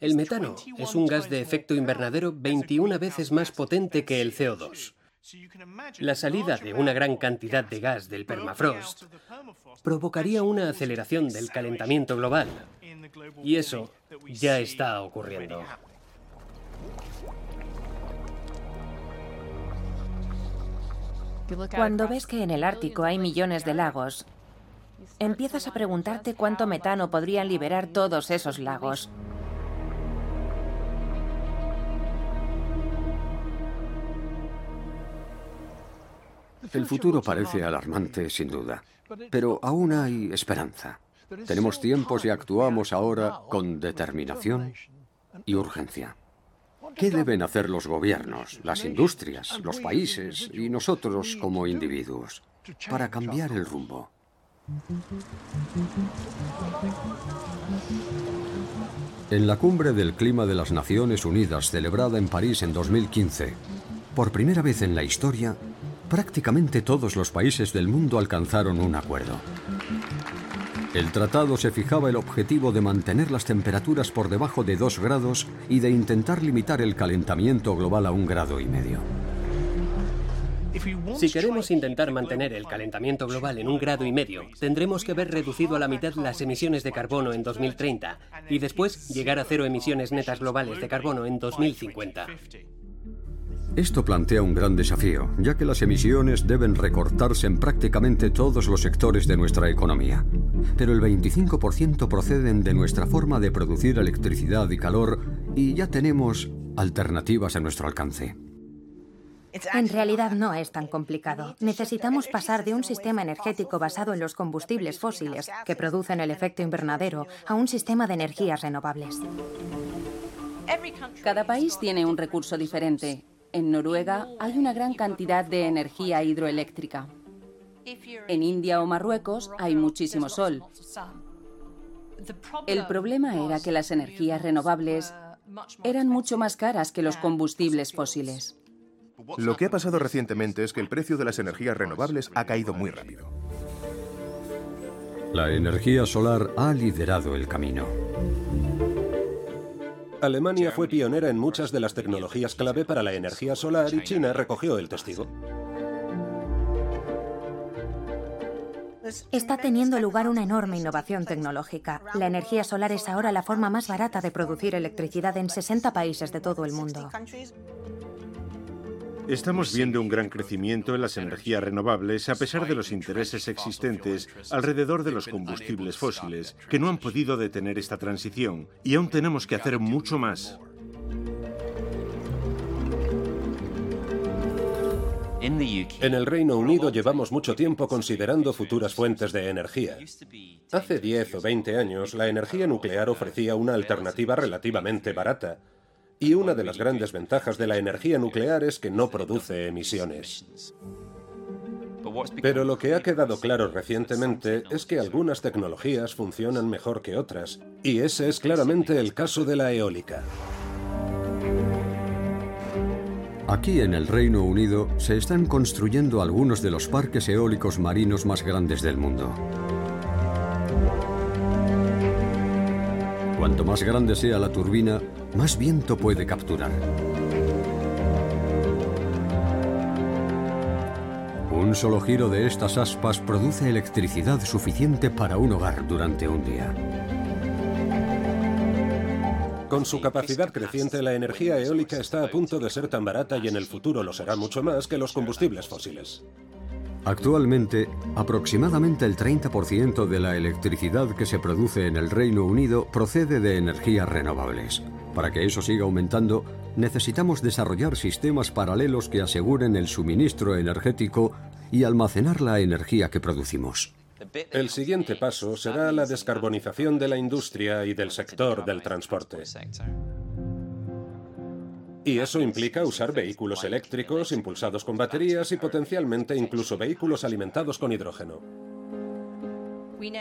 El metano es un gas de efecto invernadero 21 veces más potente que el CO2. La salida de una gran cantidad de gas del permafrost provocaría una aceleración del calentamiento global. Y eso ya está ocurriendo. Cuando ves que en el Ártico hay millones de lagos, empiezas a preguntarte cuánto metano podrían liberar todos esos lagos. El futuro parece alarmante, sin duda, pero aún hay esperanza. Tenemos tiempos y actuamos ahora con determinación y urgencia. ¿Qué deben hacer los gobiernos, las industrias, los países y nosotros como individuos para cambiar el rumbo? En la cumbre del clima de las Naciones Unidas celebrada en París en 2015, por primera vez en la historia, prácticamente todos los países del mundo alcanzaron un acuerdo. El tratado se fijaba el objetivo de mantener las temperaturas por debajo de 2 grados y de intentar limitar el calentamiento global a un grado y medio. Si queremos intentar mantener el calentamiento global en un grado y medio, tendremos que haber reducido a la mitad las emisiones de carbono en 2030 y después llegar a cero emisiones netas globales de carbono en 2050. Esto plantea un gran desafío, ya que las emisiones deben recortarse en prácticamente todos los sectores de nuestra economía. Pero el 25% proceden de nuestra forma de producir electricidad y calor y ya tenemos alternativas a nuestro alcance. En realidad no es tan complicado. Necesitamos pasar de un sistema energético basado en los combustibles fósiles, que producen el efecto invernadero, a un sistema de energías renovables. Cada país tiene un recurso diferente en Noruega hay una gran cantidad de energía hidroeléctrica. En India o Marruecos hay muchísimo sol. El problema era que las energías renovables eran mucho más caras que los combustibles fósiles. Lo que ha pasado recientemente es que el precio de las energías renovables ha caído muy rápido. La energía solar ha liderado el camino. Alemania fue pionera en muchas de las tecnologías clave para la energía solar y China recogió el testigo. Está teniendo lugar una enorme innovación tecnológica. La energía solar es ahora la forma más barata de producir electricidad en 60 países de todo el mundo. Estamos viendo un gran crecimiento en las energías renovables a pesar de los intereses existentes alrededor de los combustibles fósiles, que no han podido detener esta transición, y aún tenemos que hacer mucho más. En el Reino Unido llevamos mucho tiempo considerando futuras fuentes de energía. Hace 10 o 20 años, la energía nuclear ofrecía una alternativa relativamente barata, y una de las grandes ventajas de la energía nuclear es que no produce emisiones. Pero lo que ha quedado claro recientemente es que algunas tecnologías funcionan mejor que otras, y ese es claramente el caso de la eólica. Aquí en el Reino Unido se están construyendo algunos de los parques eólicos marinos más grandes del mundo. Cuanto más grande sea la turbina, más viento puede capturar. Un solo giro de estas aspas produce electricidad suficiente para un hogar durante un día. Con su capacidad creciente, la energía eólica está a punto de ser tan barata y en el futuro lo será mucho más que los combustibles fósiles. Actualmente, aproximadamente el 30% de la electricidad que se produce en el Reino Unido procede de energías renovables. Para que eso siga aumentando, necesitamos desarrollar sistemas paralelos que aseguren el suministro energético y almacenar la energía que producimos. El siguiente paso será la descarbonización de la industria y del sector del transporte. Y eso implica usar vehículos eléctricos impulsados con baterías y potencialmente incluso vehículos alimentados con hidrógeno.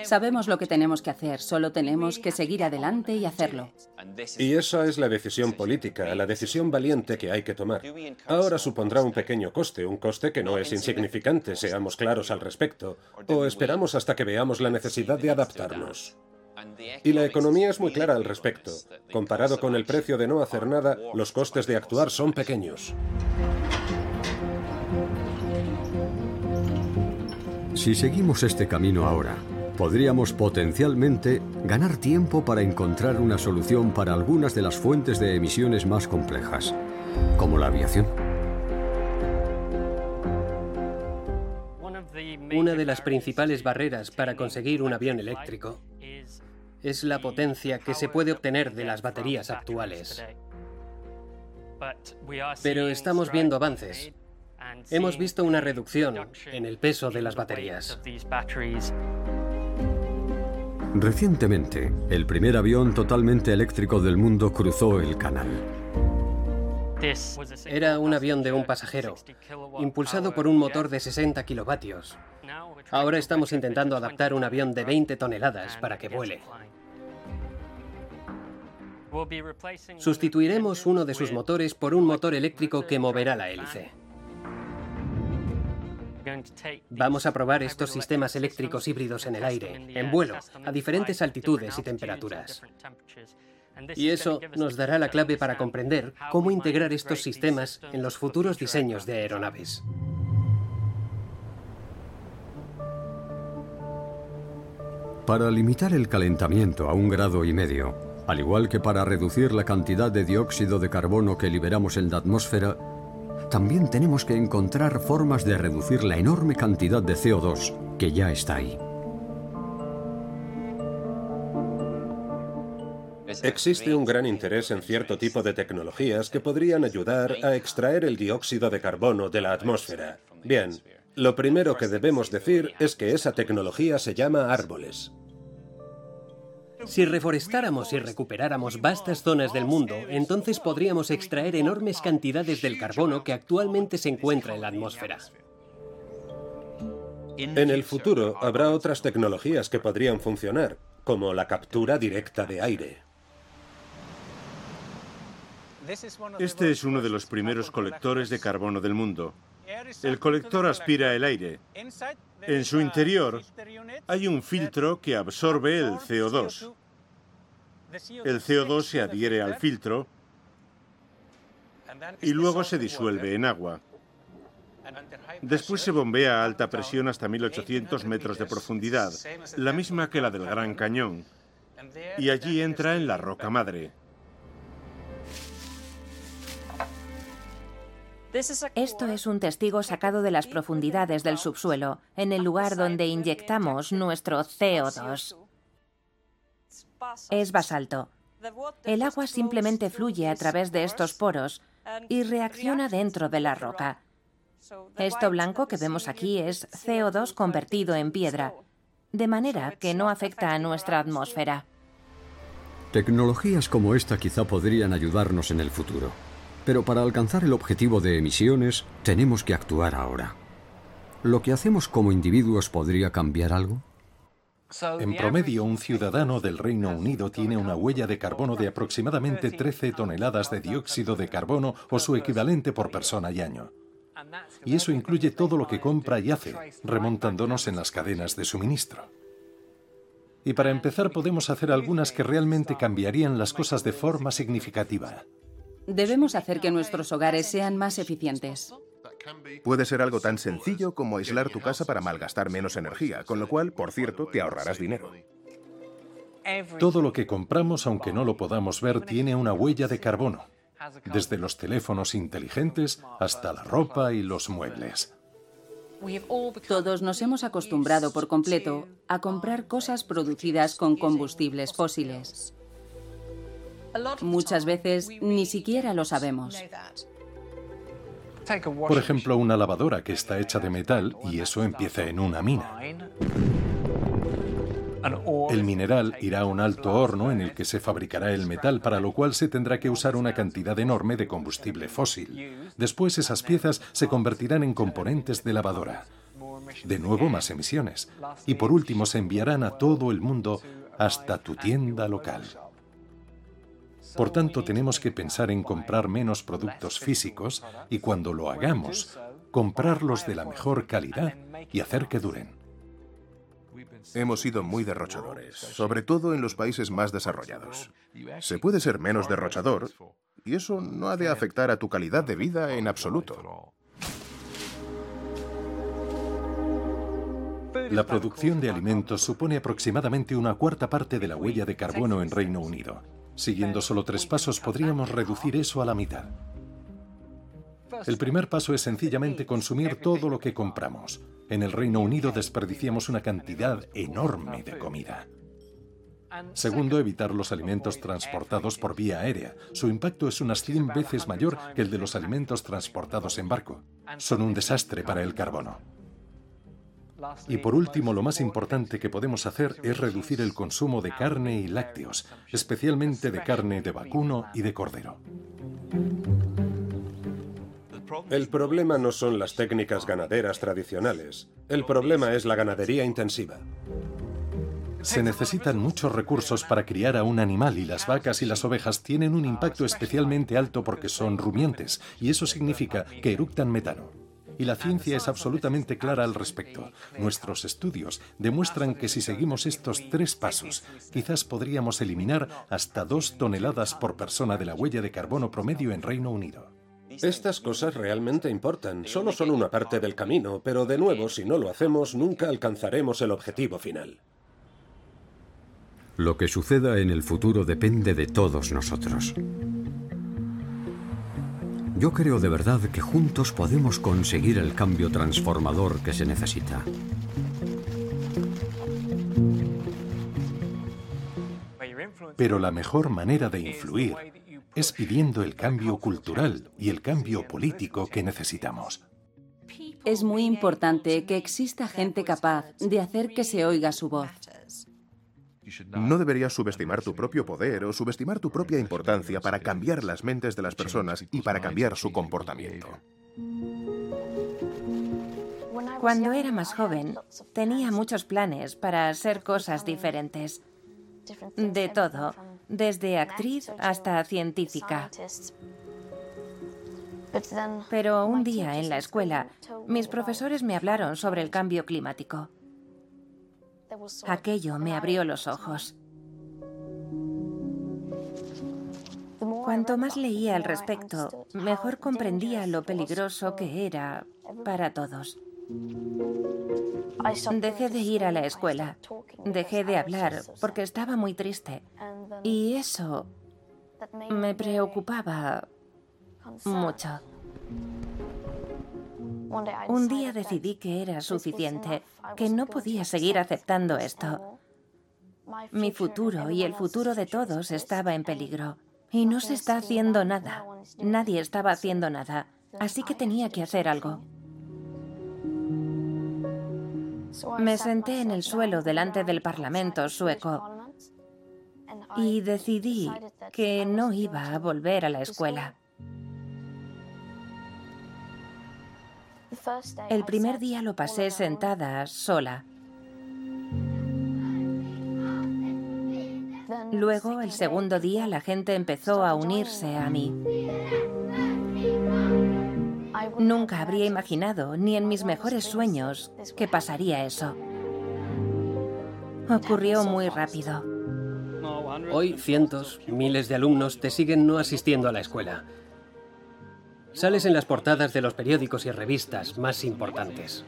Sabemos lo que tenemos que hacer, solo tenemos que seguir adelante y hacerlo. Y esa es la decisión política, la decisión valiente que hay que tomar. Ahora supondrá un pequeño coste, un coste que no es insignificante, seamos claros al respecto, o esperamos hasta que veamos la necesidad de adaptarnos. Y la economía es muy clara al respecto. Comparado con el precio de no hacer nada, los costes de actuar son pequeños. Si seguimos este camino ahora, podríamos potencialmente ganar tiempo para encontrar una solución para algunas de las fuentes de emisiones más complejas, como la aviación. Una de las principales barreras para conseguir un avión eléctrico es la potencia que se puede obtener de las baterías actuales. Pero estamos viendo avances. Hemos visto una reducción en el peso de las baterías. Recientemente, el primer avión totalmente eléctrico del mundo cruzó el canal. Era un avión de un pasajero, impulsado por un motor de 60 kilovatios. Ahora estamos intentando adaptar un avión de 20 toneladas para que vuele. Sustituiremos uno de sus motores por un motor eléctrico que moverá la hélice. Vamos a probar estos sistemas eléctricos híbridos en el aire, en vuelo, a diferentes altitudes y temperaturas. Y eso nos dará la clave para comprender cómo integrar estos sistemas en los futuros diseños de aeronaves. Para limitar el calentamiento a un grado y medio, al igual que para reducir la cantidad de dióxido de carbono que liberamos en la atmósfera, también tenemos que encontrar formas de reducir la enorme cantidad de CO2 que ya está ahí. Existe un gran interés en cierto tipo de tecnologías que podrían ayudar a extraer el dióxido de carbono de la atmósfera. Bien, lo primero que debemos decir es que esa tecnología se llama árboles. Si reforestáramos y recuperáramos vastas zonas del mundo, entonces podríamos extraer enormes cantidades del carbono que actualmente se encuentra en la atmósfera. En el futuro habrá otras tecnologías que podrían funcionar, como la captura directa de aire. Este es uno de los primeros colectores de carbono del mundo. El colector aspira el aire. En su interior hay un filtro que absorbe el CO2. El CO2 se adhiere al filtro y luego se disuelve en agua. Después se bombea a alta presión hasta 1800 metros de profundidad, la misma que la del Gran Cañón, y allí entra en la roca madre. Esto es un testigo sacado de las profundidades del subsuelo, en el lugar donde inyectamos nuestro CO2. Es basalto. El agua simplemente fluye a través de estos poros y reacciona dentro de la roca. Esto blanco que vemos aquí es CO2 convertido en piedra, de manera que no afecta a nuestra atmósfera. Tecnologías como esta quizá podrían ayudarnos en el futuro. Pero para alcanzar el objetivo de emisiones, tenemos que actuar ahora. ¿Lo que hacemos como individuos podría cambiar algo? En promedio, un ciudadano del Reino Unido tiene una huella de carbono de aproximadamente 13 toneladas de dióxido de carbono o su equivalente por persona y año. Y eso incluye todo lo que compra y hace, remontándonos en las cadenas de suministro. Y para empezar podemos hacer algunas que realmente cambiarían las cosas de forma significativa. Debemos hacer que nuestros hogares sean más eficientes. Puede ser algo tan sencillo como aislar tu casa para malgastar menos energía, con lo cual, por cierto, te ahorrarás dinero. Todo lo que compramos, aunque no lo podamos ver, tiene una huella de carbono, desde los teléfonos inteligentes hasta la ropa y los muebles. Todos nos hemos acostumbrado por completo a comprar cosas producidas con combustibles fósiles. Muchas veces ni siquiera lo sabemos. Por ejemplo, una lavadora que está hecha de metal y eso empieza en una mina. El mineral irá a un alto horno en el que se fabricará el metal, para lo cual se tendrá que usar una cantidad enorme de combustible fósil. Después esas piezas se convertirán en componentes de lavadora. De nuevo más emisiones. Y por último se enviarán a todo el mundo hasta tu tienda local. Por tanto, tenemos que pensar en comprar menos productos físicos y cuando lo hagamos, comprarlos de la mejor calidad y hacer que duren. Hemos sido muy derrochadores, sobre todo en los países más desarrollados. Se puede ser menos derrochador y eso no ha de afectar a tu calidad de vida en absoluto. La producción de alimentos supone aproximadamente una cuarta parte de la huella de carbono en Reino Unido. Siguiendo solo tres pasos podríamos reducir eso a la mitad. El primer paso es sencillamente consumir todo lo que compramos. En el Reino Unido desperdiciamos una cantidad enorme de comida. Segundo, evitar los alimentos transportados por vía aérea. Su impacto es unas 100 veces mayor que el de los alimentos transportados en barco. Son un desastre para el carbono. Y por último, lo más importante que podemos hacer es reducir el consumo de carne y lácteos, especialmente de carne de vacuno y de cordero. El problema no son las técnicas ganaderas tradicionales. El problema es la ganadería intensiva. Se necesitan muchos recursos para criar a un animal y las vacas y las ovejas tienen un impacto especialmente alto porque son rumiantes y eso significa que eructan metano. Y la ciencia es absolutamente clara al respecto. Nuestros estudios demuestran que si seguimos estos tres pasos, quizás podríamos eliminar hasta dos toneladas por persona de la huella de carbono promedio en Reino Unido. Estas cosas realmente importan, solo son una parte del camino, pero de nuevo, si no lo hacemos, nunca alcanzaremos el objetivo final. Lo que suceda en el futuro depende de todos nosotros. Yo creo de verdad que juntos podemos conseguir el cambio transformador que se necesita. Pero la mejor manera de influir es pidiendo el cambio cultural y el cambio político que necesitamos. Es muy importante que exista gente capaz de hacer que se oiga su voz. No deberías subestimar tu propio poder o subestimar tu propia importancia para cambiar las mentes de las personas y para cambiar su comportamiento. Cuando era más joven, tenía muchos planes para hacer cosas diferentes. De todo, desde actriz hasta científica. Pero un día en la escuela, mis profesores me hablaron sobre el cambio climático. Aquello me abrió los ojos. Cuanto más leía al respecto, mejor comprendía lo peligroso que era para todos. Dejé de ir a la escuela, dejé de hablar porque estaba muy triste. Y eso me preocupaba mucho. Un día decidí que era suficiente, que no podía seguir aceptando esto. Mi futuro y el futuro de todos estaba en peligro. Y no se está haciendo nada. Nadie estaba haciendo nada. Así que tenía que hacer algo. Me senté en el suelo delante del Parlamento sueco y decidí que no iba a volver a la escuela. El primer día lo pasé sentada, sola. Luego, el segundo día, la gente empezó a unirse a mí. Nunca habría imaginado, ni en mis mejores sueños, que pasaría eso. ocurrió muy rápido. Hoy cientos, miles de alumnos te siguen no asistiendo a la escuela. Sales en las portadas de los periódicos y revistas más importantes.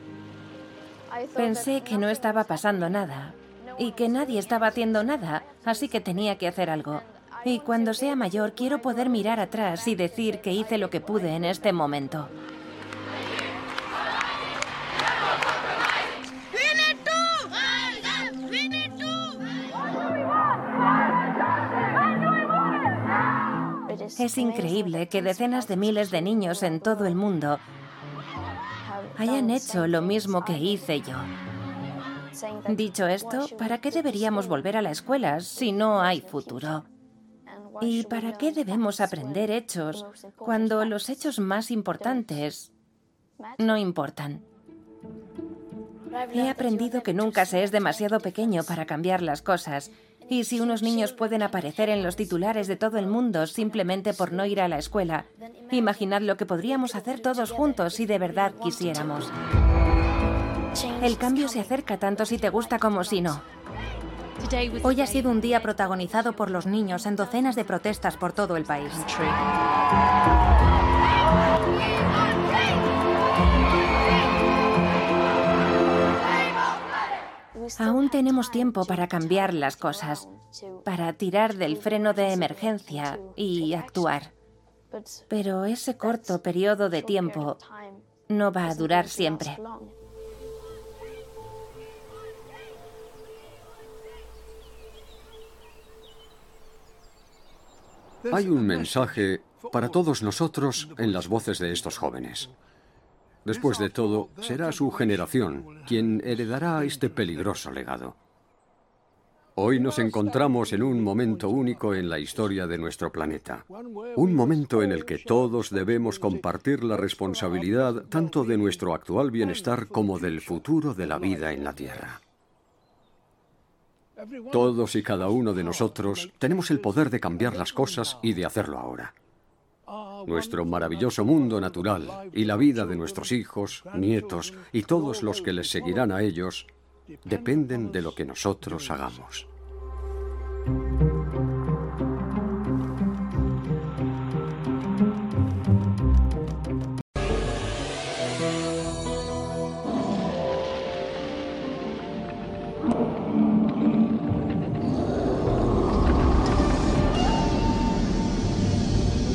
Pensé que no estaba pasando nada y que nadie estaba haciendo nada, así que tenía que hacer algo. Y cuando sea mayor quiero poder mirar atrás y decir que hice lo que pude en este momento. Es increíble que decenas de miles de niños en todo el mundo hayan hecho lo mismo que hice yo. Dicho esto, ¿para qué deberíamos volver a la escuela si no hay futuro? ¿Y para qué debemos aprender hechos cuando los hechos más importantes no importan? He aprendido que nunca se es demasiado pequeño para cambiar las cosas y si unos niños pueden aparecer en los titulares de todo el mundo simplemente por no ir a la escuela, imaginad lo que podríamos hacer todos juntos si de verdad quisiéramos. El cambio se acerca tanto si te gusta como si no. Hoy ha sido un día protagonizado por los niños en docenas de protestas por todo el país. Aún tenemos tiempo para cambiar las cosas, para tirar del freno de emergencia y actuar. Pero ese corto periodo de tiempo no va a durar siempre. Hay un mensaje para todos nosotros en las voces de estos jóvenes. Después de todo, será su generación quien heredará este peligroso legado. Hoy nos encontramos en un momento único en la historia de nuestro planeta. Un momento en el que todos debemos compartir la responsabilidad tanto de nuestro actual bienestar como del futuro de la vida en la Tierra. Todos y cada uno de nosotros tenemos el poder de cambiar las cosas y de hacerlo ahora nuestro maravilloso mundo natural y la vida de nuestros hijos, nietos y todos los que les seguirán a ellos dependen de lo que nosotros hagamos.